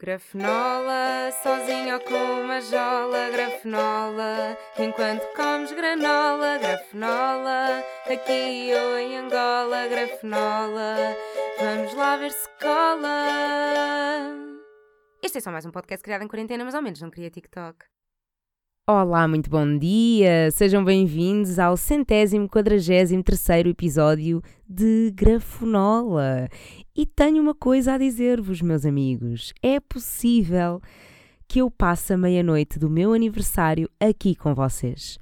Grafenola, sozinho ou com uma jola, grafenola, enquanto comes granola, grafenola, aqui ou em Angola, grafenola, vamos lá ver se cola. Este é só mais um podcast criado em quarentena, mas ao menos não queria TikTok. Olá, muito bom dia! Sejam bem-vindos ao centésimo quadragésimo terceiro episódio de Grafenola. E tenho uma coisa a dizer-vos, meus amigos. É possível que eu passe a meia-noite do meu aniversário aqui com vocês.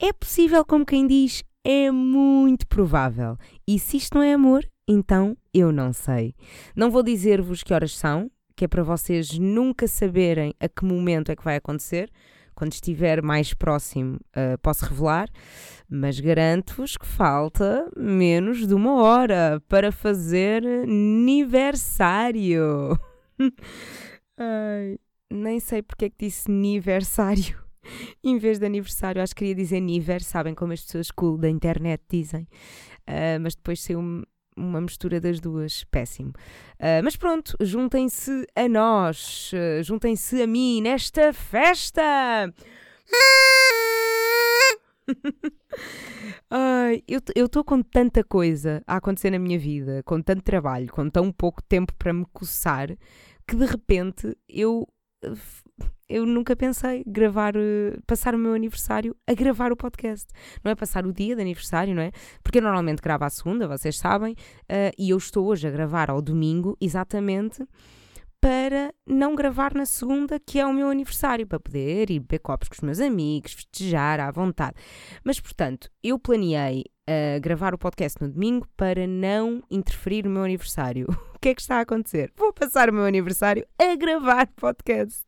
É possível, como quem diz, é muito provável. E se isto não é amor, então eu não sei. Não vou dizer-vos que horas são, que é para vocês nunca saberem a que momento é que vai acontecer quando estiver mais próximo, uh, posso revelar, mas garanto-vos que falta menos de uma hora para fazer aniversário. Ai, nem sei porque é que disse aniversário em vez de aniversário. Acho que queria dizer niver, sabem como as pessoas cool da internet dizem. Uh, mas depois saiu uma mistura das duas, péssimo. Uh, mas pronto, juntem-se a nós, uh, juntem-se a mim nesta festa! Ai, eu estou com tanta coisa a acontecer na minha vida, com tanto trabalho, com tão pouco tempo para me coçar, que de repente eu eu nunca pensei gravar, eh, passar o meu aniversário a gravar o podcast. Não é passar o dia de aniversário, não é? Porque eu normalmente gravo à segunda, vocês sabem, uh, e eu estou hoje a gravar ao domingo, exatamente para não gravar na segunda, que é o meu aniversário, para poder ir beber copos com os meus amigos, festejar à vontade. Mas, portanto, eu planeei uh, gravar o podcast no domingo para não interferir no meu aniversário. o que é que está a acontecer? Vou passar o meu aniversário a gravar podcast.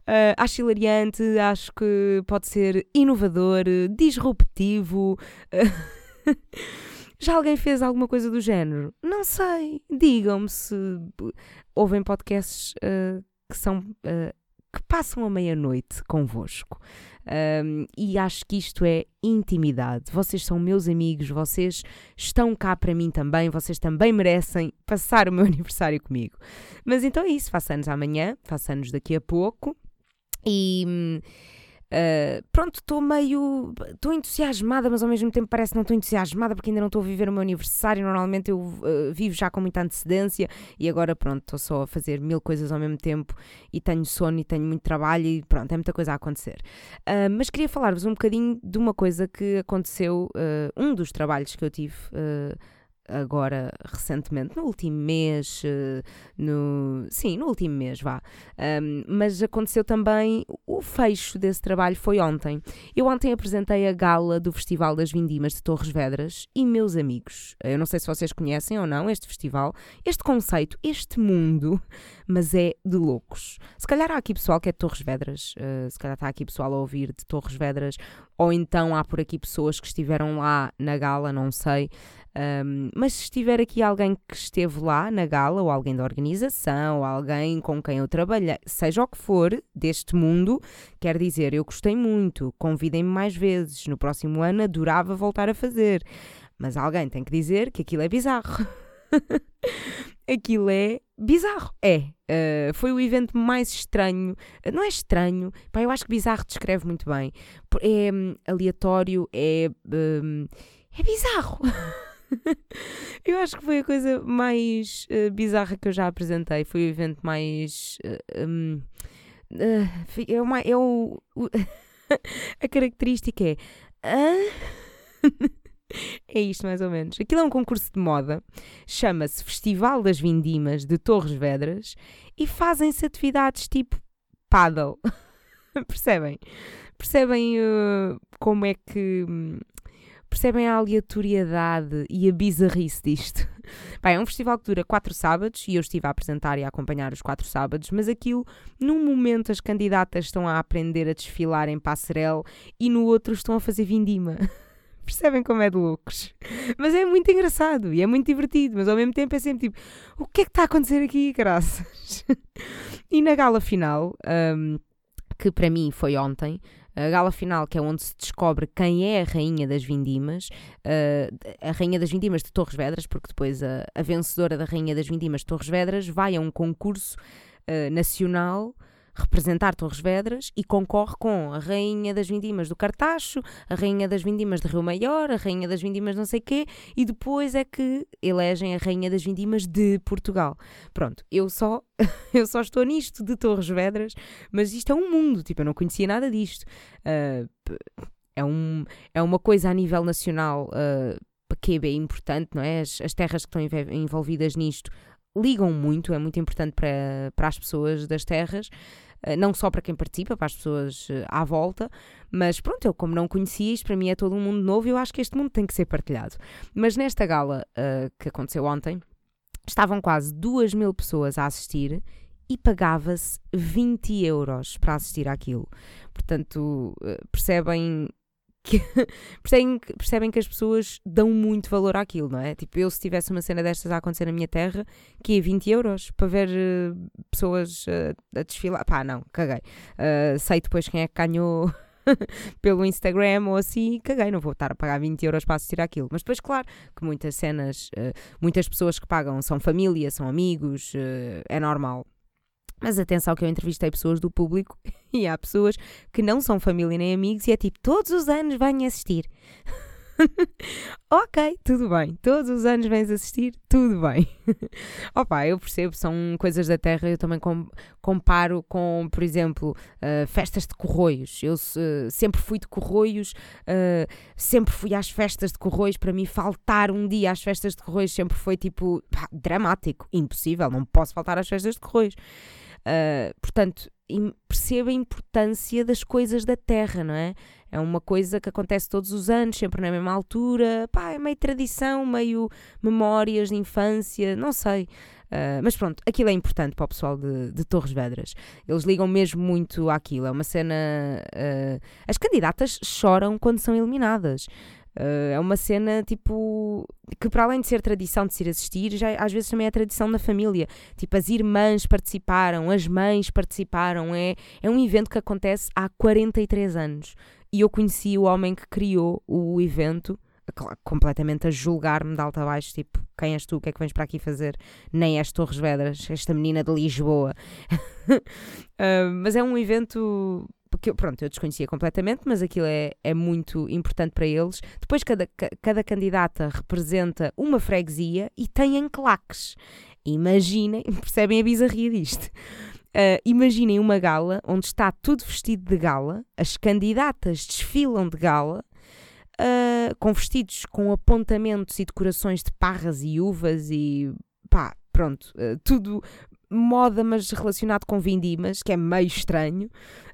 Uh, acho hilariante, acho que pode ser inovador, disruptivo. Uh, já alguém fez alguma coisa do género? Não sei. Digam-me se ouvem podcasts uh, que são que passam a meia-noite convosco. Um, e acho que isto é intimidade. Vocês são meus amigos, vocês estão cá para mim também, vocês também merecem passar o meu aniversário comigo. Mas então é isso, faço anos amanhã, faço anos daqui a pouco. E uh, pronto, estou meio. Estou entusiasmada, mas ao mesmo tempo parece que não estou entusiasmada porque ainda não estou a viver o meu aniversário. Normalmente eu uh, vivo já com muita antecedência e agora pronto, estou só a fazer mil coisas ao mesmo tempo e tenho sono e tenho muito trabalho e pronto, é muita coisa a acontecer. Uh, mas queria falar-vos um bocadinho de uma coisa que aconteceu, um dos trabalhos que eu tive agora recentemente, no último mês, eh, no, sim, no último mês, vá. Um, mas aconteceu também, o fecho desse trabalho foi ontem. Eu ontem apresentei a gala do Festival das Vindimas de Torres Vedras e meus amigos, eu não sei se vocês conhecem ou não este festival, este conceito, este mundo, mas é de loucos. Se calhar há aqui pessoal que é de Torres Vedras, uh, se calhar está aqui pessoal a ouvir de Torres Vedras, ou então há por aqui pessoas que estiveram lá na gala, não sei. Um, mas se estiver aqui alguém que esteve lá na gala, ou alguém da organização, ou alguém com quem eu trabalhei, seja o que for deste mundo, quer dizer, eu gostei muito, convidem-me mais vezes, no próximo ano adorava voltar a fazer. Mas alguém tem que dizer que aquilo é bizarro. aquilo é bizarro. É. Uh, foi o evento mais estranho. Não é estranho. Pá, eu acho que bizarro descreve muito bem. É um, aleatório, é. Um, é bizarro. eu acho que foi a coisa mais uh, bizarra que eu já apresentei. Foi o evento mais. Uh, um, uh, é, uma, é o. o a característica é. é isto mais ou menos. Aquilo é um concurso de moda, chama-se Festival das Vindimas de Torres Vedras e fazem-se atividades tipo paddle. Percebem? Percebem como é que. Percebem a aleatoriedade e a bizarrice disto? Bem, é um festival que dura quatro sábados e eu estive a apresentar e a acompanhar os quatro sábados, mas aquilo, num momento as candidatas estão a aprender a desfilar em passarela e no outro estão a fazer vindima. Percebem como é de loucos? Mas é muito engraçado e é muito divertido, mas ao mesmo tempo é sempre tipo: o que é que está a acontecer aqui, graças? e na gala final, um, que para mim foi ontem, a gala final, que é onde se descobre quem é a rainha das vindimas, uh, a rainha das vindimas de Torres Vedras, porque depois a, a, vencedora da rainha das vindimas de Torres Vedras vai a um concurso uh, nacional representar Torres Vedras e concorre com a Rainha das Vindimas do Cartacho, a Rainha das Vindimas de Rio Maior, a Rainha das Vindimas não sei quê, e depois é que elegem a Rainha das Vindimas de Portugal. Pronto, eu só, eu só estou nisto de Torres Vedras, mas isto é um mundo, tipo, eu não conhecia nada disto. Uh, é, um, é uma coisa a nível nacional uh, que é bem importante, não é? As, as terras que estão envolvidas nisto ligam muito, é muito importante para, para as pessoas das terras, eh, não só para quem participa, para as pessoas eh, à volta, mas pronto, eu como não conhecia isto, para mim é todo um mundo novo e eu acho que este mundo tem que ser partilhado. Mas nesta gala uh, que aconteceu ontem, estavam quase duas mil pessoas a assistir e pagava-se 20 euros para assistir àquilo. Portanto, percebem que percebem, percebem que as pessoas dão muito valor àquilo, não é? Tipo, eu se tivesse uma cena destas a acontecer na minha terra, que é 20 euros para ver uh, pessoas uh, a desfilar. Pá, não, caguei. Uh, sei depois quem é que ganhou. pelo Instagram ou assim, caguei, não vou estar a pagar 20 euros para assistir àquilo. Mas depois, claro, que muitas cenas, muitas pessoas que pagam são família, são amigos, é normal. Mas atenção que eu entrevistei pessoas do público e há pessoas que não são família nem amigos e é tipo, todos os anos vêm assistir. ok, tudo bem. Todos os anos vens assistir, tudo bem. Opa, eu percebo, são coisas da terra. Eu também comparo com, por exemplo, uh, festas de corroios. Eu uh, sempre fui de corroios, uh, sempre fui às festas de corroios. Para mim, faltar um dia às festas de corroios sempre foi tipo pá, dramático, impossível. Não posso faltar às festas de corroios. Uh, portanto, perceba a importância das coisas da terra, não é? É uma coisa que acontece todos os anos, sempre na mesma altura. Pá, é meio tradição, meio memórias de infância, não sei. Uh, mas pronto, aquilo é importante para o pessoal de, de, Torres Vedras. Eles ligam mesmo muito àquilo. É uma cena. Uh, as candidatas choram quando são eliminadas. Uh, é uma cena tipo que para além de ser tradição de se ir assistir, já às vezes também é tradição na família. Tipo, as irmãs participaram, as mães participaram. É, é um evento que acontece há 43 anos. E eu conheci o homem que criou o evento completamente a julgar-me de alto a baixo, tipo, quem és tu, o que é que vens para aqui fazer? Nem és Torres Vedras, esta menina de Lisboa. uh, mas é um evento porque pronto, eu desconhecia completamente, mas aquilo é, é muito importante para eles. Depois, cada, cada candidata representa uma freguesia e têm claques. Imaginem, percebem a bizarria disto. Uh, imaginem uma gala onde está tudo vestido de gala, as candidatas desfilam de gala, uh, com vestidos com apontamentos e decorações de parras e uvas e pá, pronto, uh, tudo moda, mas relacionado com vindimas, que é meio estranho.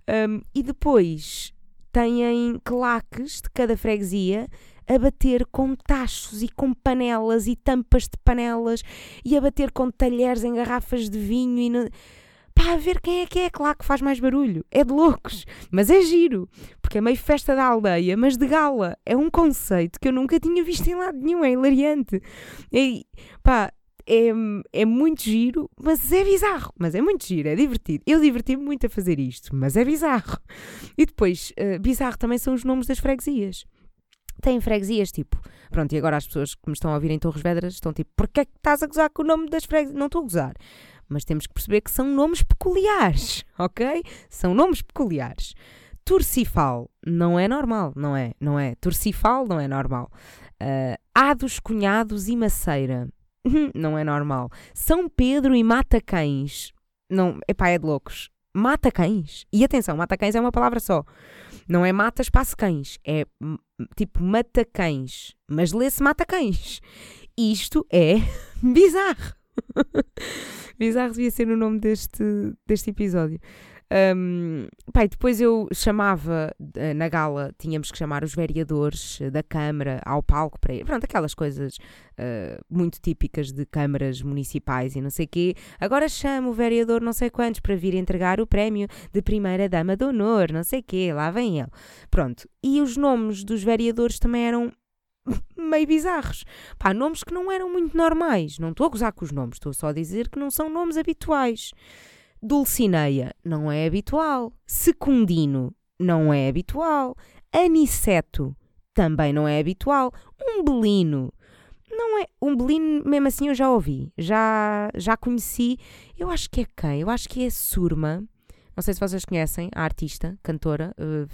Um, e depois têm claques de cada freguesia a bater com tachos e com panelas e tampas de panelas e a bater com talheres em garrafas de vinho e no... pá, a ver quem é que é, claro que faz mais barulho, é de loucos, mas é giro, porque é meio festa da aldeia, mas de gala, é um conceito que eu nunca tinha visto em lado nenhum, é hilariante, e pá, é, é muito giro, mas é bizarro. Mas é muito giro, é divertido. Eu diverti-me muito a fazer isto, mas é bizarro. E depois, uh, bizarro também são os nomes das freguesias. Tem freguesias tipo. Pronto, e agora as pessoas que me estão a ouvir em Torres Vedras estão tipo: porquê é que estás a gozar com o nome das freguesias? Não estou a gozar. Mas temos que perceber que são nomes peculiares, ok? São nomes peculiares. Turcifal não é normal, não é? Não é? Turcifal não é normal. Uh, há dos cunhados e maceira não é normal. São Pedro e Mata Cães. Não, epá, é de loucos. Mata Cães. E atenção, Mata Cães é uma palavra só. Não é mata espaço cães. É tipo mata cães. Mas lê-se mata cães. Isto é bizarro. bizarro devia ser o nome deste, deste episódio. Um, pai, depois eu chamava eh, na gala, tínhamos que chamar os vereadores eh, da Câmara ao palco para ir. Pronto, aquelas coisas uh, muito típicas de câmaras municipais e não sei o quê. Agora chamo o vereador não sei quantos para vir entregar o prémio de primeira dama de honor, não sei o quê, lá vem ele. Pronto. E os nomes dos vereadores também eram meio bizarros. Pá, nomes que não eram muito normais. Não estou a gozar com os nomes, estou só a dizer que não são nomes habituais. Dulcineia não é habitual. Secundino não é habitual. Aniceto também não é habitual. Umbelino Não é. Um Belino, mesmo assim, eu já ouvi. Já, já conheci. Eu acho que é quem? Eu acho que é Surma. Não sei se vocês conhecem a artista, cantora. Uh,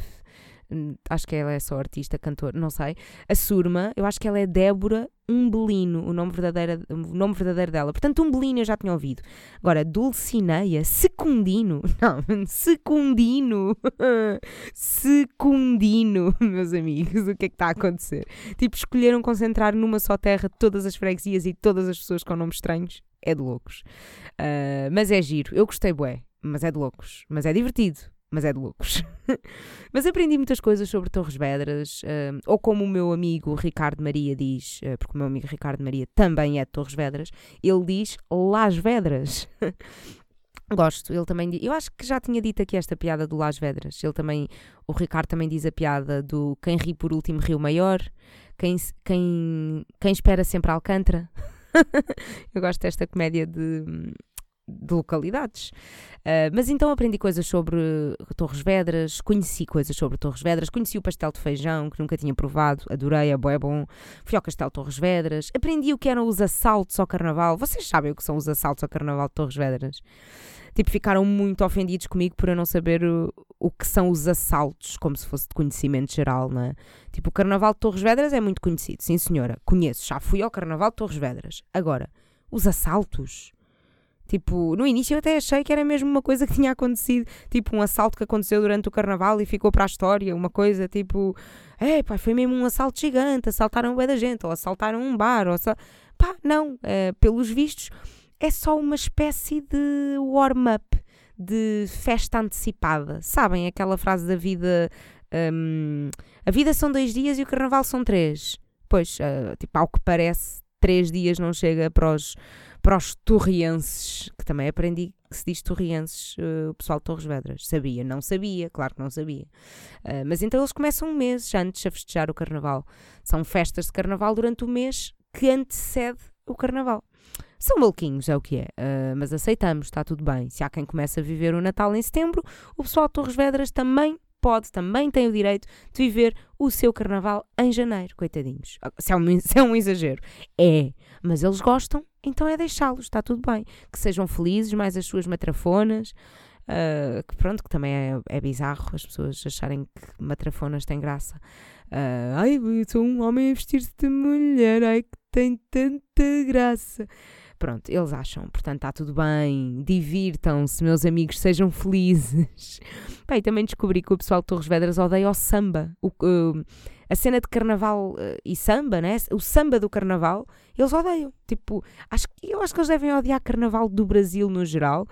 acho que ela é só artista, cantora, não sei. A Surma, eu acho que ela é Débora Umbelino, o nome verdadeiro, o nome verdadeiro dela. Portanto, Umbelino eu já tinha ouvido. Agora, Dulcineia Secundino, não, Secundino, Secundino, meus amigos, o que é que está a acontecer? Tipo, escolheram concentrar numa só terra todas as freguesias e todas as pessoas com nomes estranhos. É de loucos. Uh, mas é giro, eu gostei, bué, mas é de loucos. Mas é divertido, mas é de loucos. mas aprendi muitas coisas sobre Torres Vedras, uh, ou como o meu amigo Ricardo Maria diz, uh, porque o meu amigo Ricardo Maria também é de Torres Vedras, ele diz Las Vedras. Gosto, ele também eu acho que já tinha dito aqui esta piada do Las Vedras. Ele também, o Ricardo também diz a piada do quem ri por último rio maior, quem, quem, quem espera sempre Alcântara. eu gosto desta comédia de, de localidades. Uh, mas então aprendi coisas sobre Torres Vedras, conheci coisas sobre Torres Vedras, conheci o pastel de feijão, que nunca tinha provado, adorei, é bom, é bom. Fui ao Castelo Torres Vedras, aprendi o que eram os assaltos ao carnaval. Vocês sabem o que são os assaltos ao carnaval de Torres Vedras? Tipo, ficaram muito ofendidos comigo por eu não saber o, o que são os assaltos, como se fosse de conhecimento geral, não é? Tipo, o Carnaval de Torres Vedras é muito conhecido, sim senhora, conheço, já fui ao Carnaval de Torres Vedras. Agora, os assaltos? Tipo, no início eu até achei que era mesmo uma coisa que tinha acontecido, tipo um assalto que aconteceu durante o carnaval e ficou para a história, uma coisa tipo, é pá, foi mesmo um assalto gigante, assaltaram o da gente, ou assaltaram um bar, ou assal... pá, não, é, pelos vistos é só uma espécie de warm-up, de festa antecipada, sabem aquela frase da vida, um, a vida são dois dias e o carnaval são três, pois, uh, tipo, ao que parece, três dias não chega para os para os torrienses, que também aprendi que se diz torrienses, uh, o pessoal de Torres Vedras. Sabia, não sabia, claro que não sabia. Uh, mas então eles começam um mês antes a festejar o carnaval. São festas de carnaval durante o mês que antecede o carnaval. São maluquinhos, é o que é, uh, mas aceitamos, está tudo bem. Se há quem comece a viver o Natal em setembro, o pessoal de Torres Vedras também pode, também tem o direito de viver o seu carnaval em janeiro, coitadinhos. Se é um, se é um exagero, é, mas eles gostam então é deixá-los, está tudo bem. Que sejam felizes, mais as suas matrafonas. Uh, que pronto, que também é, é bizarro as pessoas acharem que matrafonas têm graça. Uh, ai, eu sou um homem a vestir-se de mulher, ai que tem tanta graça. Pronto, eles acham, portanto está tudo bem, divirtam-se, meus amigos, sejam felizes. Também descobri que o pessoal de Torres Vedras odeia o samba. O, uh, a cena de carnaval uh, e samba, né? O samba do carnaval, eles odeiam. Tipo, acho, eu acho que eles devem odiar carnaval do Brasil no geral.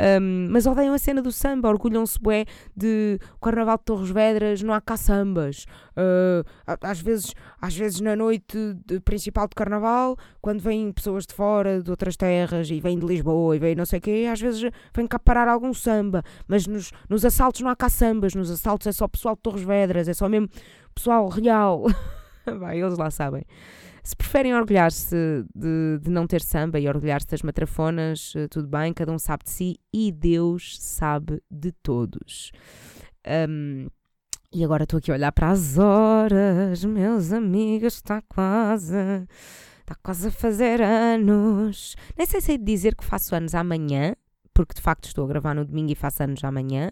Um, mas odeiam a cena do samba, orgulham-se bué de Carnaval de Torres Vedras, não há cá sambas. Uh, às, vezes, às vezes na noite de, principal de Carnaval, quando vêm pessoas de fora, de outras terras, e vêm de Lisboa, e vêm não sei o quê, às vezes vêm cá parar algum samba. Mas nos, nos assaltos não há cá sambas, nos assaltos é só pessoal de Torres Vedras, é só mesmo pessoal real. Vai, eles lá sabem. Se preferem orgulhar-se de, de, não ter samba e orgulhar-se das matrafonas, eh, tudo bem, cada um sabe de si e Deus sabe de todos. Um, e agora estou aqui a olhar para as horas, meus amigos, está quase. Está quase a fazer anos. Nem sei se é dizer que faço anos amanhã, porque de facto estou a gravar no domingo e faço anos amanhã,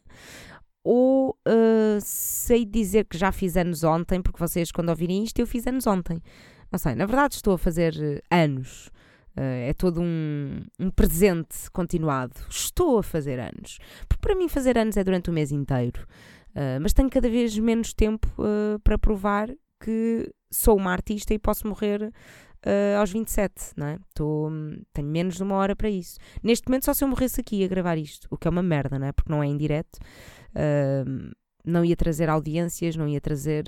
ou uh, sei dizer que já fiz anos ontem, porque vocês, quando ouvirem isto, eu fiz anos ontem. Não sei, na verdade estou a fazer eh, anos. Uh, é todo um, um, presente continuado. Estou a fazer anos. Porque para mim fazer anos é durante o mês inteiro. Uh, mas tenho cada vez menos tempo uh, para provar que sou uma artista e posso morrer aos 27, não é? Tô, tenho menos de uma hora para isso. Neste momento só se eu morresse aqui a gravar isto, o que é uma merda, não é? Porque não é em direto. não ia trazer audiências, não ia trazer,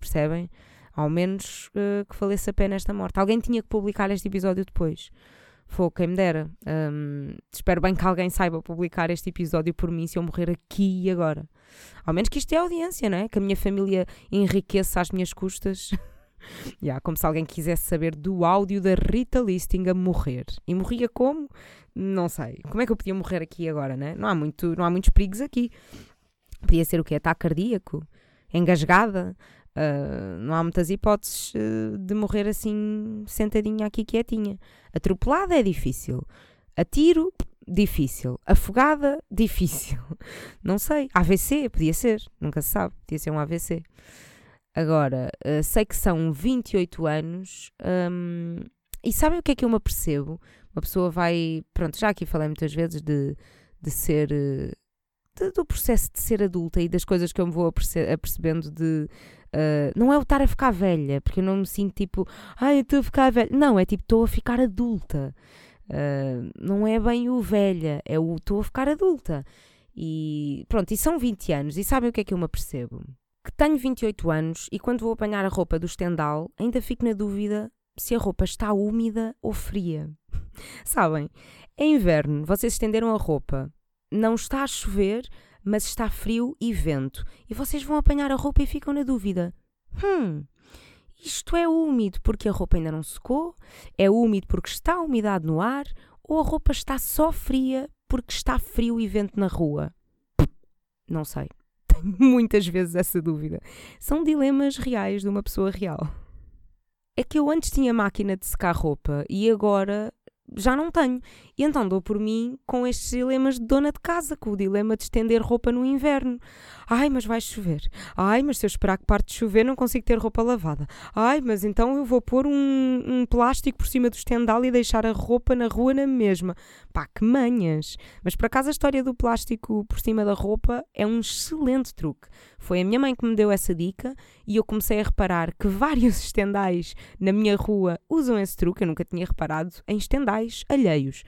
percebem? Ao menos uh, que valesse a pena esta morte. Alguém tinha que publicar este episódio depois. Foi quem me dera. Um, espero bem que alguém saiba publicar este episódio por mim se eu morrer aqui e agora. Ao menos que isto é audiência, não é? Que a minha família enriqueça às minhas custas. yeah, como se alguém quisesse saber do áudio da Rita Listing a morrer. E morria como? Não sei. Como é que eu podia morrer aqui agora, né? Não há, muito, não há muitos perigos aqui. Podia ser o quê? Ataque cardíaco? Engasgada? Uh, não há muitas hipóteses uh, de morrer assim, sentadinha aqui quietinha. Atropelada é difícil. A tiro, difícil. Afogada, difícil. Não sei. AVC, podia ser. Nunca se sabe. Podia ser um AVC. Agora, uh, sei que são 28 anos um, e sabem o que é que eu me apercebo? Uma pessoa vai. Pronto, já aqui falei muitas vezes de, de ser. De, do processo de ser adulta e das coisas que eu me vou apercebendo de. Uh, não é o estar a ficar velha, porque eu não me sinto tipo, ai, eu estou a ficar velha. Não, é tipo, estou a ficar adulta. Uh, não é bem o velha, é o estou a ficar adulta. E pronto, e são 20 anos, e sabem o que é que eu me apercebo? Que tenho 28 anos e quando vou apanhar a roupa do estendal, ainda fico na dúvida se a roupa está úmida ou fria. sabem? É inverno, vocês estenderam a roupa, não está a chover, mas está frio e vento, e vocês vão apanhar a roupa e ficam na dúvida. Hum, isto é úmido porque a roupa ainda não secou? É úmido porque está umidade no ar? Ou a roupa está só fria porque está frio e vento na rua? Não sei. Tenho muitas vezes essa dúvida. São dilemas reais de uma pessoa real. É que eu antes tinha máquina de secar roupa e agora já não tenho. E então dou por mim com estes dilemas de dona de casa, com o dilema de estender roupa no inverno. Ai, mas vai chover. Ai, mas se eu esperar que parte de chover não consigo ter roupa lavada. Ai, mas então eu vou pôr um, um plástico por cima do estendal e deixar a roupa na rua na mesma. Pá, que manhas! Mas por acaso a história do plástico por cima da roupa é um excelente truque. Foi a minha mãe que me deu essa dica e eu comecei a reparar que vários estendais na minha rua usam esse truque. Eu nunca tinha reparado em estendais alheios.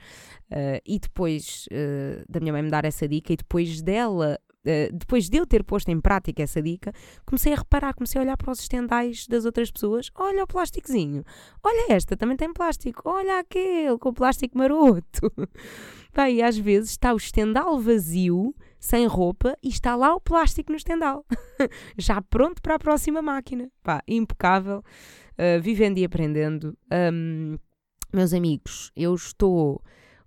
Uh, e depois uh, da minha mãe me dar essa dica e depois dela Uh, depois de eu ter posto em prática essa dica, comecei a reparar, comecei a olhar para os estendais das outras pessoas. Olha o plásticozinho, olha esta, também tem plástico, olha aquele com o plástico maroto. Bem, às vezes está o estendal vazio, sem roupa, e está lá o plástico no estendal, já pronto para a próxima máquina. Pá, impecável, uh, vivendo e aprendendo. Um, meus amigos, eu estou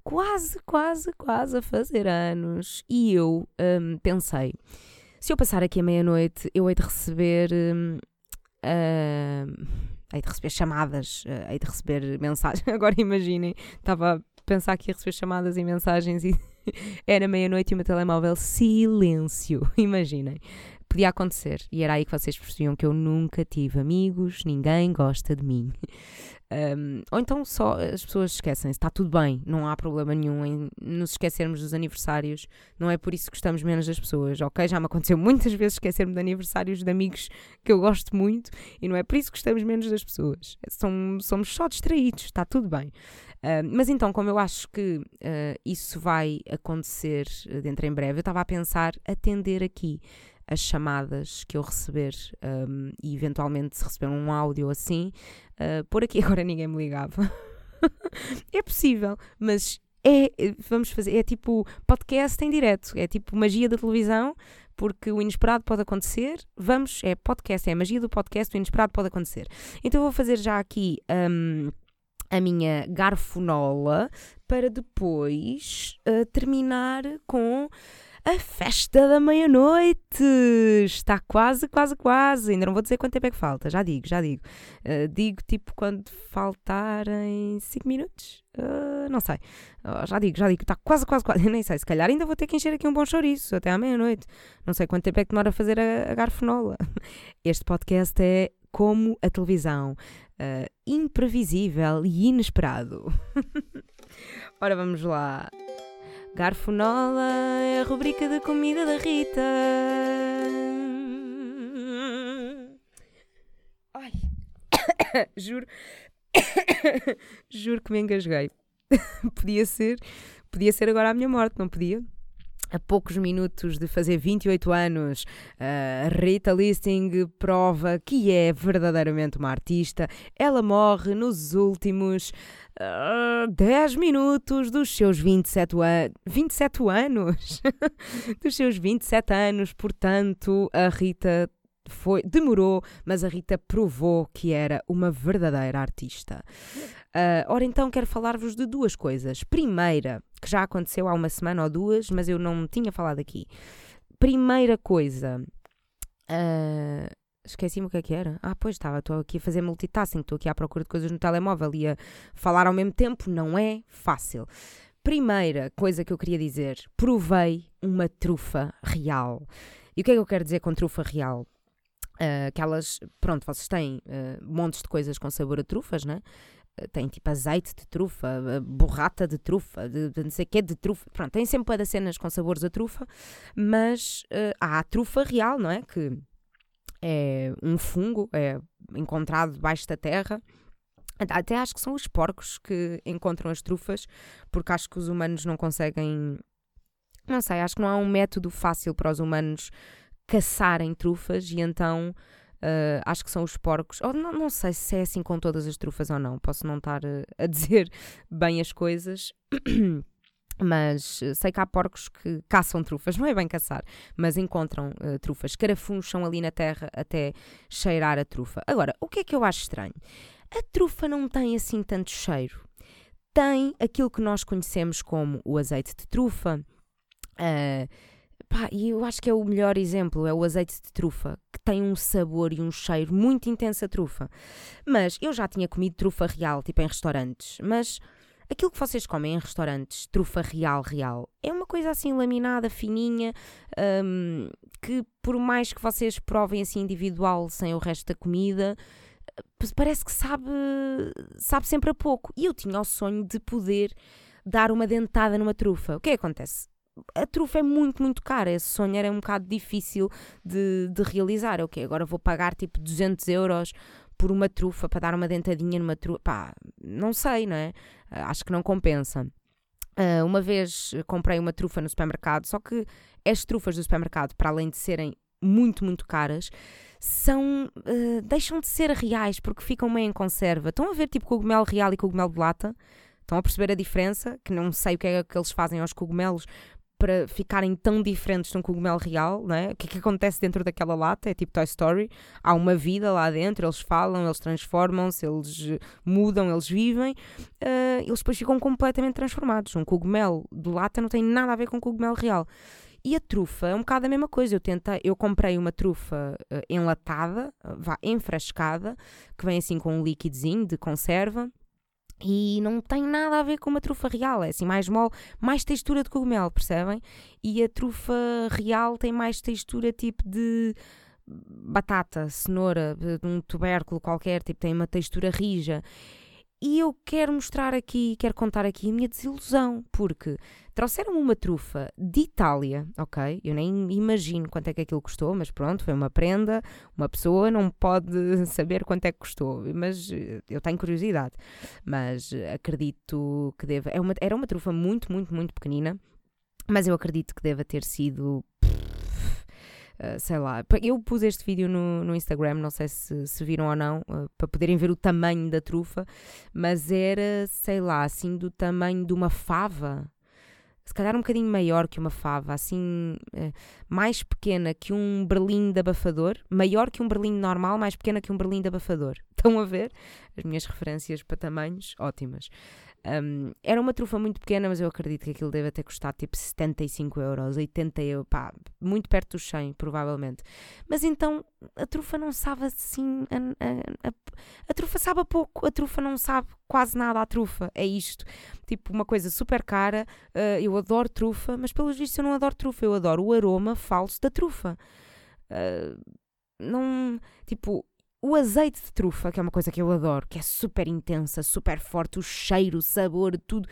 quase, quase, quase a fazer anos e eu um, pensei: se eu passar aqui a meia-noite, eu hei de receber. Um, uh, hei de receber chamadas, uh, hei de receber mensagens. Agora imaginem, estava a pensar aqui a receber chamadas e mensagens e era meia-noite e o meu telemóvel silêncio. Imaginem. Podia acontecer. E era aí que vocês percebiam que eu nunca tive amigos, ninguém gosta de mim. Um, ou então só as pessoas esquecem-se, está tudo bem, não há problema nenhum em nos esquecermos dos aniversários, não é por isso que gostamos menos das pessoas, ok? Já me aconteceu muitas vezes esquecer-me de aniversários de amigos que eu gosto muito e não é por isso que gostamos menos das pessoas, somos só distraídos, está tudo bem. Mas então, como eu acho que uh, isso vai acontecer dentro em breve, eu estava a pensar atender aqui as chamadas que eu receber um, e eventualmente se receber um áudio assim, uh, por aqui agora ninguém me ligava. é possível, mas é, vamos fazer, é tipo podcast em direto, é tipo magia da televisão, porque o inesperado pode acontecer. Vamos, é podcast, é a magia do podcast, o inesperado pode acontecer. Então eu vou fazer já aqui um, a minha garfonola para depois uh, terminar com a festa da meia-noite! Está quase, quase, quase. Ainda não vou dizer quanto tempo é que falta, já digo, já digo. Uh, digo tipo quando faltarem 5 minutos? Uh, não sei. Uh, já digo, já digo, está quase, quase, quase. Nem sei, se calhar ainda vou ter que encher aqui um bom chouriço até à meia-noite. Não sei quanto tempo é que demora a fazer a, a garfonola. Este podcast é como a televisão. Uh, imprevisível e inesperado. Ora, vamos lá. Garfonola é a rubrica da comida da Rita. Ai, juro, juro que me engasguei. podia ser, podia ser agora a minha morte, não podia? A poucos minutos de fazer 28 anos, a Rita Listing prova que é verdadeiramente uma artista. Ela morre nos últimos uh, ah, 10 minutos dos seus 27, an 27 anos. dos seus 27 anos, portanto, a Rita foi, demorou, mas a Rita provou que era uma verdadeira artista. Uh, ora, então quero falar-vos de duas coisas. Primeira, que já aconteceu há uma semana ou duas, mas eu não tinha falado aqui. Primeira coisa, uh, Esqueci-me o que é que era. Ah, pois estava, estou aqui a fazer multitasking, estou aqui à procura de coisas no telemóvel e a falar ao mesmo tempo não é fácil. Primeira coisa que eu queria dizer: provei uma trufa real. E o que é que eu quero dizer com trufa real? Uh, aquelas, pronto, vocês têm uh, montes de coisas com sabor a trufas, né? Uh, tem tipo azeite de trufa, uh, borrata de trufa, de, de não sei o que de trufa. Pronto, tem sempre para cenas com sabores a trufa, mas há a trufa real, não é? Que é um fungo, é encontrado debaixo da terra. Até acho que são os porcos que encontram as trufas, porque acho que os humanos não conseguem. Não sei, acho que não há um método fácil para os humanos caçarem trufas e então uh, acho que são os porcos. Não, não sei se é assim com todas as trufas ou não, posso não estar uh, a dizer bem as coisas. Mas eh, sei que há porcos que caçam trufas, não é bem caçar, mas encontram uh, trufas, carafuncham ali na terra até cheirar a trufa. Agora, o que é que eu acho estranho? A trufa não tem assim tanto cheiro. Tem aquilo que nós conhecemos como o azeite de trufa. E eu acho que é o melhor exemplo, é o azeite de trufa, que tem um sabor e um cheiro muito intenso a trufa. Mas eu já tinha comido trufa real, tipo em restaurantes, mas Aquilo que vocês comem em restaurantes, trufa real, real, é uma coisa assim laminada, fininha, um, que por mais que vocês provem assim individual sem o resto da comida, parece que sabe, sabe sempre a pouco. E eu tinha o sonho de poder dar uma dentada numa trufa. O que é que acontece? A trufa é muito, muito cara. Esse sonho era um bocado difícil de, de realizar. Ok, agora vou pagar tipo 200 euros por uma trufa, para dar uma dentadinha numa trufa. Pá, não sei, não é? Ah, acho que não compensa. Uh, uma vez comprei uma trufa no supermercado, só que as trufas do supermercado, para além de serem muito, muito caras, são uh, deixam de ser reais porque ficam meio em conserva. Estão a ver tipo cogumelo real e cogumelo de lata? Estão a perceber a diferença? Que não sei o que é que eles fazem aos cogumelos, para ficarem tão diferentes de um cogumelo real, não é? O que é que acontece dentro daquela lata? É tipo Toy Story, há uma vida lá dentro, eles falam, eles transformam-se, eles eh, mudam, eles vivem, uh, eles depois ficam completamente transformados. Um cogumelo de lata não tem nada a ver com um cogumelo real. E a trufa é um bocado a mesma coisa. Eu tentei, eu comprei uma trufa uh, enlatada, vá, enfrascada, que vem assim com um líquidozinho de conserva e não tem nada a ver com uma trufa real, é assim mais mole, mais textura de cogumelo, percebem? E a trufa real tem mais textura tipo de batata, cenoura, de um tubérculo qualquer, tipo tem uma textura rija. E eu quero mostrar aqui, quero contar aqui a minha desilusão, porque trouxeram uma trufa de Itália, ok? Eu nem imagino quanto é que aquilo custou, mas pronto, foi uma prenda, uma pessoa não pode saber quanto é que custou, mas eh, eu tenho curiosidade. Mas acredito que deva. É uma, era uma trufa muito, muito, muito pequenina, mas eu acredito que deva ter sido Uh, sei lá, eu pus este vídeo no, no Instagram, não sei se, se viram ou não, uh, para poderem ver o tamanho da trufa, mas era, sei lá, assim do tamanho de uma fava. Se calhar um bocadinho maior que uma fava, assim, uh, mais pequena que um berlim de abafador, maior que um berlim normal, mais pequena que um berlim de abafador. Estão a ver? As minhas referências para tamanhos, ótimas. Um, era uma trufa muito pequena, mas eu acredito que aquilo deve ter custado tipo 75 euros, 80 euros, pá, muito perto dos 100, provavelmente. Mas então a trufa não sabe assim. A, a, a, a trufa sabe a pouco, a trufa não sabe quase nada à trufa. É isto. Tipo, uma coisa super cara. Uh, eu adoro trufa, mas pelos vistos eu não adoro trufa, eu adoro o aroma falso da trufa. Uh, não. Tipo, o azeite de trufa, que é uma coisa que eu adoro, que é super intensa, super forte, o cheiro, o sabor, tudo.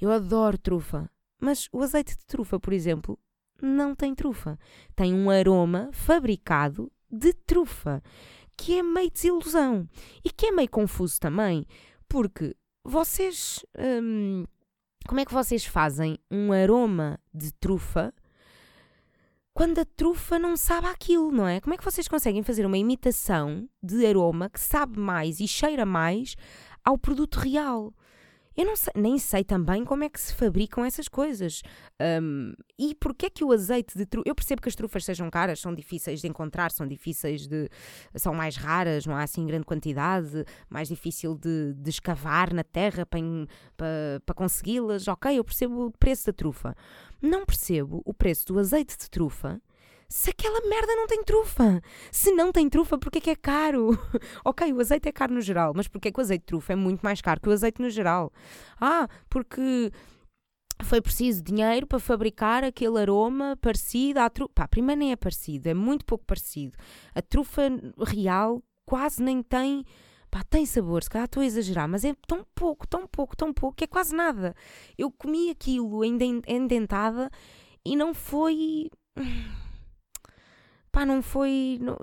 Eu adoro trufa. Mas o azeite de trufa, por exemplo, não tem trufa. Tem um aroma fabricado de trufa, que é meio desilusão. E que é meio confuso também, porque vocês. Hum, como é que vocês fazem um aroma de trufa quando a trufa não sabe aquilo, não é? Como é que vocês conseguem fazer uma imitação de aroma que sabe mais e cheira mais ao produto real? Eu não sei, nem sei também como é que se fabricam essas coisas. Um, e porquê é que o azeite de trufa. Eu percebo que as trufas sejam caras, são difíceis de encontrar, são difíceis de. são mais raras, não há assim grande quantidade, mais difícil de, de escavar na terra para, para, para consegui-las. Ok, eu percebo o preço da trufa. Não percebo o preço do azeite de trufa se aquela merda não tem trufa. Se não tem trufa, porque é que é caro? ok, o azeite é caro no geral, mas porque é que o azeite de trufa é muito mais caro que o azeite no geral? Ah, porque foi preciso dinheiro para fabricar aquele aroma parecido à trufa. Pá, primeiro nem é parecido, é muito pouco parecido. A trufa real quase nem tem. Pá, tem sabor, se calhar estou a exagerar, mas é tão pouco, tão pouco, tão pouco, que é quase nada. Eu comi aquilo ainda endentada e não foi pá, não foi. Não,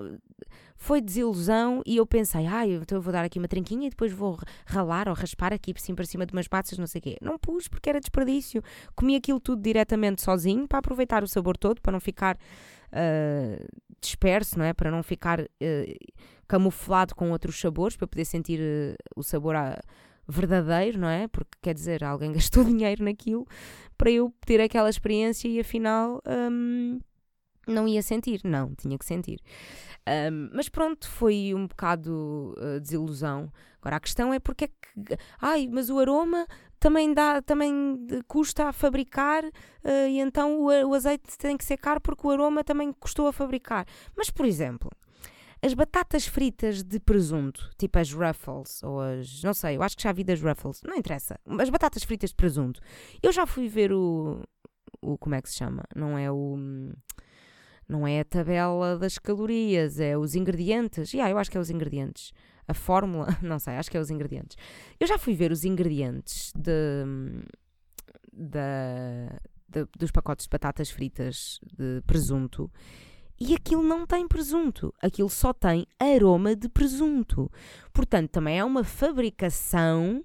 foi desilusão e eu pensei, ah, então eu vou dar aqui uma tranquinha e depois vou ralar ou raspar aqui por cima, por cima de umas batas, não sei o quê. Não pus porque era desperdício. Comi aquilo tudo diretamente sozinho para aproveitar o sabor todo, para não ficar uh, disperso, não é? Para não ficar uh, camuflado com outros sabores, para poder sentir uh, o sabor a, verdadeiro, não é? Porque quer dizer, alguém gastou dinheiro naquilo para eu ter aquela experiência e afinal. Um, não ia sentir, não, tinha que sentir. Um, mas pronto, foi um bocado uh, desilusão. Agora a questão é porque é que. Ai, mas o aroma também dá, também custa a fabricar uh, e então o, o, azeite tem que ser caro porque o aroma também custou a fabricar. Mas, por exemplo, as batatas fritas de presunto, tipo as Ruffles ou as. Não sei, eu acho que já vi das Ruffles, não interessa. As batatas fritas de presunto. Eu já fui ver o. o como é que se chama? Não é o não é a tabela das calorias, é os ingredientes. E yeah, eu acho que é os ingredientes. A fórmula, não sei, acho que é os ingredientes. Eu já fui ver os ingredientes de, de, de, dos pacotes de batatas fritas de presunto e aquilo não tem presunto. Aquilo só tem aroma de presunto. Portanto, também é uma fabricação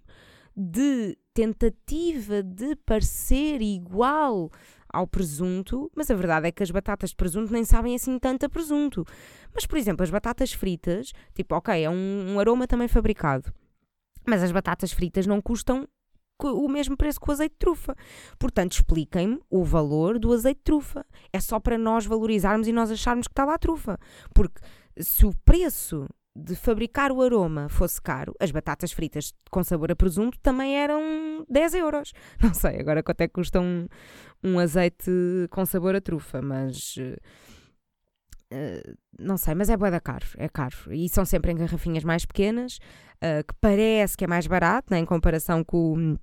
de tentativa de parecer igual ao presunto, mas a verdade é que as batatas de presunto nem sabem assim tanto a presunto. Mas, por exemplo, as batatas fritas, tipo, ok, é um, um aroma também fabricado, mas as batatas fritas não custam o mesmo preço que o azeite de trufa. Portanto, expliquem-me o valor do azeite de trufa. É só para nós valorizarmos e nós acharmos que está lá a trufa. Porque se o preço de fabricar o aroma fosse caro, as batatas fritas com sabor a presunto também eram 10 euros. Não sei agora quanto é que custa um, um azeite com sabor a trufa, mas. Uh, não sei, mas é boa da caro, é caro. E são sempre em garrafinhas mais pequenas, uh, que parece que é mais barato, né, em comparação com,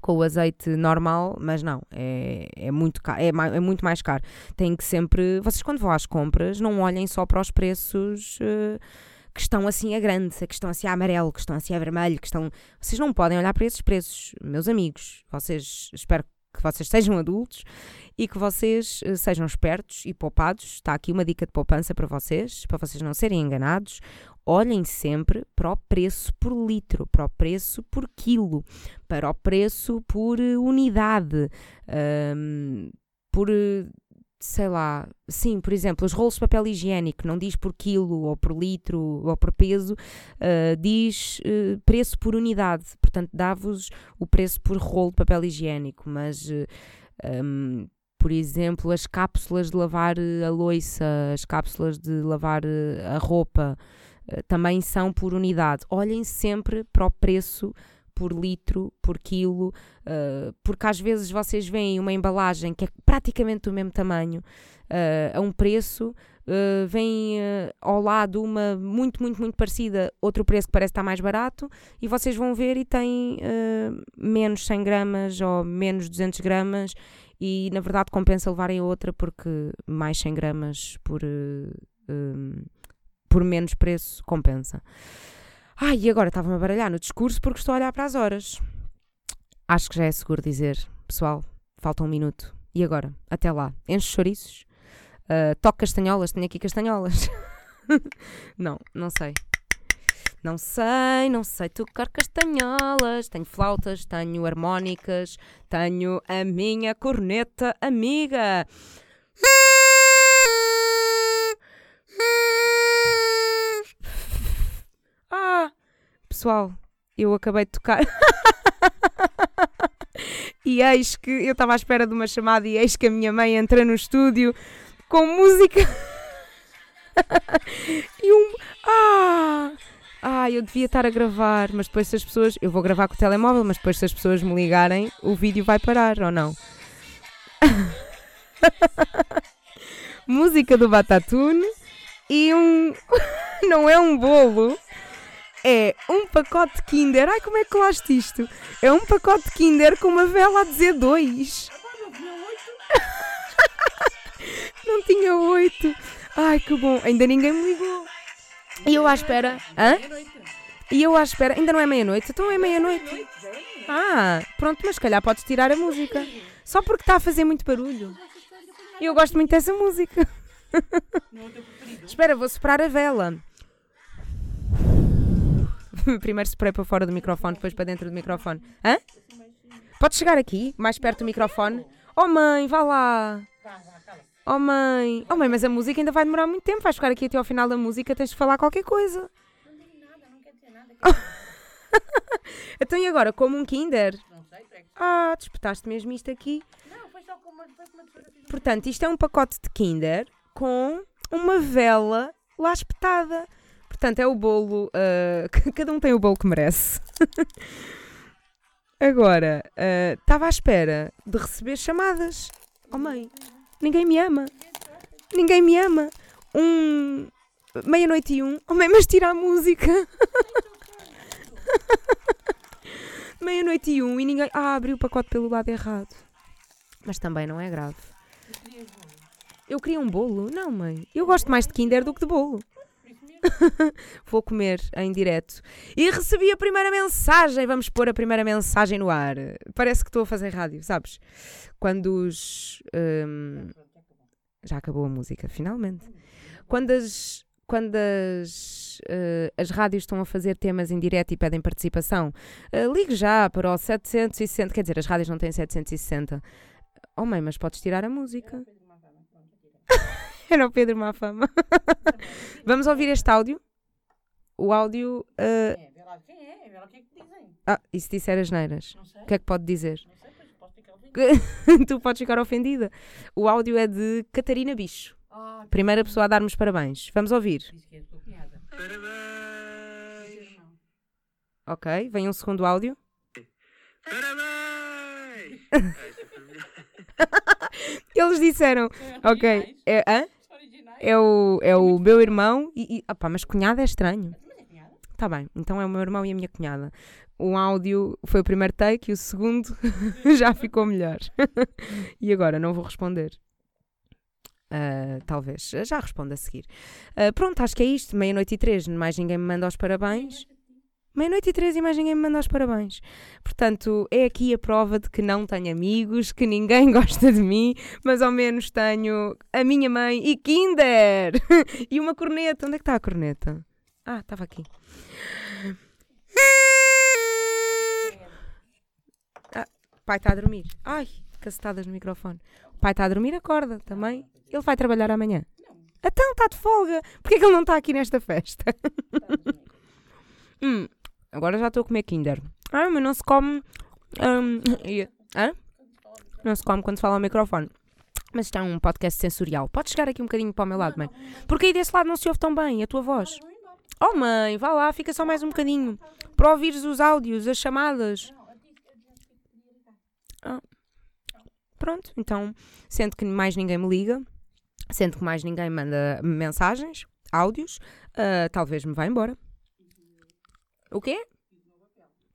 com o azeite normal, mas não, é, é, muito caro, é, é, muito mais caro. Tem que sempre. Vocês, quando vão às compras, não olhem só para os preços. Uh, que estão assim a grande, que estão assim a amarelo, que estão assim a vermelho, que estão. Vocês não podem olhar para esses preços, meus amigos. Vocês espero que vocês sejam adultos e que vocês uh, sejam espertos e poupados. Está aqui uma dica de poupança para vocês, para vocês não serem enganados. Olhem sempre para o preço por litro, para o preço por quilo, para o preço por uh, unidade, um, por sei lá, sim, por exemplo, os rolos de papel higiênico não diz por quilo ou por litro ou por peso, uh, diz uh, preço por unidade, portanto dá-vos o preço por rolo de papel higiênico, mas uh, eh, um, por exemplo, as cápsulas de lavar a louça, as cápsulas de lavar a roupa também são por unidade. Olhem sempre para o preço por litro, por quilo, uh, porque às vezes vocês veem uma embalagem que é praticamente do mesmo tamanho, uh, a um preço, uh, vem ao lado uma muito, muito, muito parecida, outro preço que parece estar mais barato, e vocês vão ver e tem menos 100 gramas ou menos 200 gramas, e na verdade compensa levarem outra porque mais 100 gramas por, por menos preço compensa. Ai, e agora estava-me a baralhar no discurso porque estou a olhar para as horas. Acho que já é seguro dizer, pessoal, falta um minuto. E agora? Até lá. Enche chouriços? Uh, toco castanholas? Tenho aqui castanholas. não, não sei. Não sei, não sei tocar castanholas. Tenho flautas, tenho harmónicas, tenho a minha corneta amiga. Ah, pessoal, eu acabei de tocar. e eis que eu estava à espera de uma chamada e eis que a minha mãe entra no estúdio com música. e um. Ah! Ah, eu devia estar a gravar, mas depois se as pessoas. Eu vou gravar com o telemóvel, mas depois se as pessoas me ligarem, o vídeo vai parar ou não? música do Batatune e um. Não é um bolo, é um pacote de Kinder. Ai, como é que colaste isto? É um pacote de Kinder com uma vela a dizer dois. Não tinha oito. Ai, que bom. Ainda ninguém me ligou. E eu à espera. Hã? E eu à espera. Ainda não é meia-noite? Então é meia-noite. Ah, pronto, mas se calhar podes tirar a música. Só porque está a fazer muito barulho. Eu gosto muito dessa música. Espera, vou soprar a vela. Primeiro spray para fora do microfone, depois para dentro do microfone. Hã? Pode chegar aqui, mais perto do microfone. Oh mãe, vá lá. Oh mãe. Oh mãe, mas a música ainda vai demorar muito tempo. Vais ficar aqui até ao final da música, tens de falar qualquer coisa. então e agora, como um Kinder? Ah, disputaste mesmo isto aqui. Portanto, isto é um pacote de Kinder com uma vela lá espetada. Portanto, é o bolo. Uh, cada um tem o bolo que merece. Agora, estava à espera de receber chamadas. Oh mãe, ninguém me ama. Ninguém me ama. Um. Meia-noite e um. Oh mãe, mas tira a música. Meia-noite e um e ninguém. Ah, abriu o pacote pelo lado errado. Mas também não é grave. Eu queria um bolo? Não, mãe. Eu gosto mais de Kinder do que de bolo. Vou comer em direto. E recebi a primeira mensagem. Vamos pôr a primeira mensagem no ar. Parece que estou a fazer rádio, sabes? Quando os. hum, já acabou a música, finalmente. Quando as. Quando as, eh, as rádios estão a fazer temas em direto e pedem participação, eh, ligue já para o 760. Quer dizer, as rádios não têm 760. Oh, mãe, mas podes tirar a música. Era o Pedro Mafama. Vamos ouvir este áudio? O áudio. eh, É, vê lá quem é, vê lá o que é que dizem. Ah, e se disser as neiras? Não sei, O que é que pode dizer? não sei, pois posso ficar ofendido. tu podes ficar ofendida. O áudio é de Catarina Bicho. Ah, Primeira pessoa a dar-me os parabéns. Vamos ouvir. é. Parabéns! Ok, vem um segundo áudio. Parabéns! Eles disseram. Ok, é, hã? É, o, é o meu irmão e. e opá, mas cunhada é estranho. É? Tá bem, então é o meu irmão e a minha cunhada. O áudio foi o primeiro take e o segundo já ficou melhor. e agora não vou responder. Ah, talvez. Já respondo a seguir. Ah, pronto, acho que é isto. Meia-noite e três, mais ninguém me manda os parabéns. Meia-noite e três e mais ninguém me manda os parabéns. Portanto, é aqui a prova de que não tenho amigos, que ninguém gosta de mim, mas ao menos tenho a minha mãe e Kinder! e uma corneta. Onde é que está a corneta? Ah, estava aqui. Ah, pai está a dormir. Ai, cacetadas no microfone. O pai está a dormir, acorda também. Ele vai trabalhar amanhã. Então está de folga. Porquê que ele não está aqui nesta festa? Hum, agora já estou a comer Kinder. Ah, mas não se come. e- hã? Não se come quando se fala ao microfone. Mas isto é um podcast sensorial. Pode chegar aqui um bocadinho para o meu lado, mãe. Porque aí desse lado não se ouve tão bem a tua voz. Oh, mãe, vá lá, fica só mais um bocadinho. Para ouvires os áudios, as chamadas. Ah. Pronto, então, sendo que mais ninguém me liga, sendo que mais ninguém manda mensagens, áudios, ah, talvez me vá embora. O quê?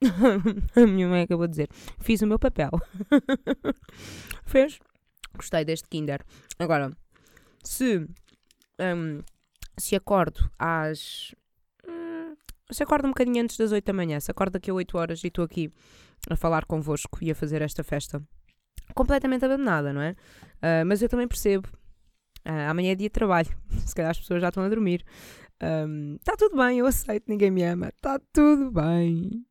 A minha mãe acabou de dizer. Fiz o meu papel. Fez? Gostei deste Kinder. Agora, se, hum, se acordo às. hum, se acordo um bocadinho antes das 8 da manhã, se acordo daqui a 8 horas e estou aqui a falar convosco e a fazer esta festa completamente abandonada, não é? Ah, mas eu também percebo. Ah, amanhã é dia de trabalho. Se calhar as pessoas já estão a dormir. Está tudo bem, eu aceito, ninguém me ama. Está tudo bem.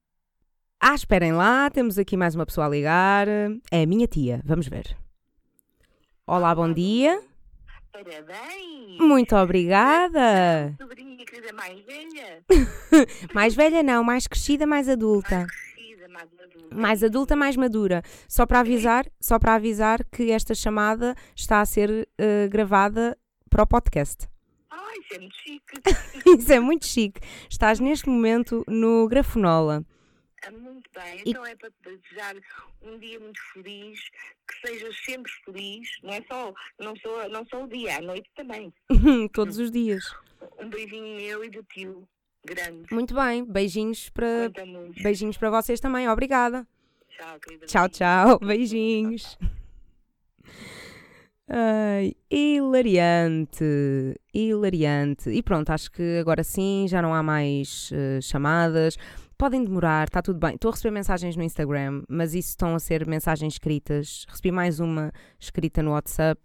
Ah, esperem lá, temos aqui mais uma pessoa a ligar. É a minha tia, vamos ver. Olá, bom dia. Parabéns! Muito obrigada. Sobrinha querida mais velha, Mais velha não, mais crescida, mais adulta. crescida, mais adulta. Mais adulta, mais madura. Só para avisar, só para avisar que esta chamada está a ser eh, gravada para o podcast. Ai, isso é muito chique. Isso é muito chique. Estás neste momento no Grafonola. Ah, muito bem. Então é para te desejar um dia muito feliz, que sejas sempre feliz, não é só, não só, não só o dia, à noite também. Todos os dias. Um beijinho meu e do tio, grande. Muito bem, beijinhos para, beijinhos para vocês também, obrigada. Tchau, querida. Tchau, tchau, beijinhos. Ai, hilariante, hilariante. E pronto, acho que agora sim já não há mais eh, chamadas. Podem demorar, está tudo bem. Estou a receber mensagens no Instagram, mas isso estão a ser mensagens escritas. Recebi mais uma escrita no WhatsApp,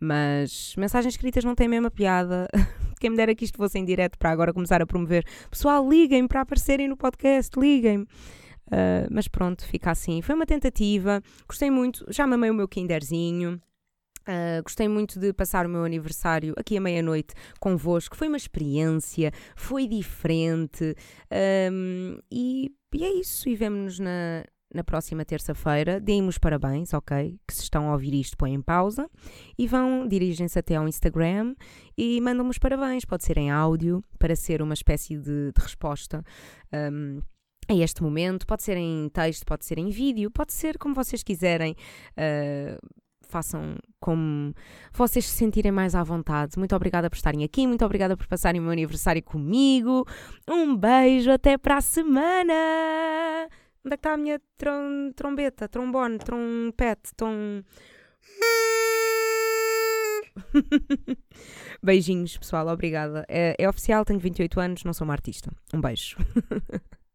mas mensagens escritas não têm a mesma piada. Quem me dera que isto fosse em direto para agora começar a promover. Pessoal, liguem para aparecerem no podcast, liguem-me. Uh, mas pronto, fica assim. Foi uma tentativa, gostei muito, já mamei o meu Kinderzinho. Uh, gostei muito de passar o meu aniversário aqui à meia-noite convosco. Foi uma experiência, foi diferente. um, e, e é isso. E vemo-nos na, na próxima terça-feira. Deem-me os parabéns, ok? Que se estão a ouvir isto, põem em pausa. E vão, dirigem-se até ao Instagram e mandam-me os parabéns. Pode ser em áudio, para ser uma espécie de, de resposta. um, a este momento, pode ser em texto, pode ser em vídeo, pode ser como vocês quiserem. Uh, façam como vocês se sentirem mais à vontade. Muito obrigada por estarem aqui, muito obrigada por passarem o meu aniversário comigo. Um beijo, até para a semana! Onde é que está a minha trom- trombeta, trombone, trompete, tom... Beijinhos, pessoal, obrigada. É, é oficial, tenho 28 anos, não sou uma artista. Um beijo.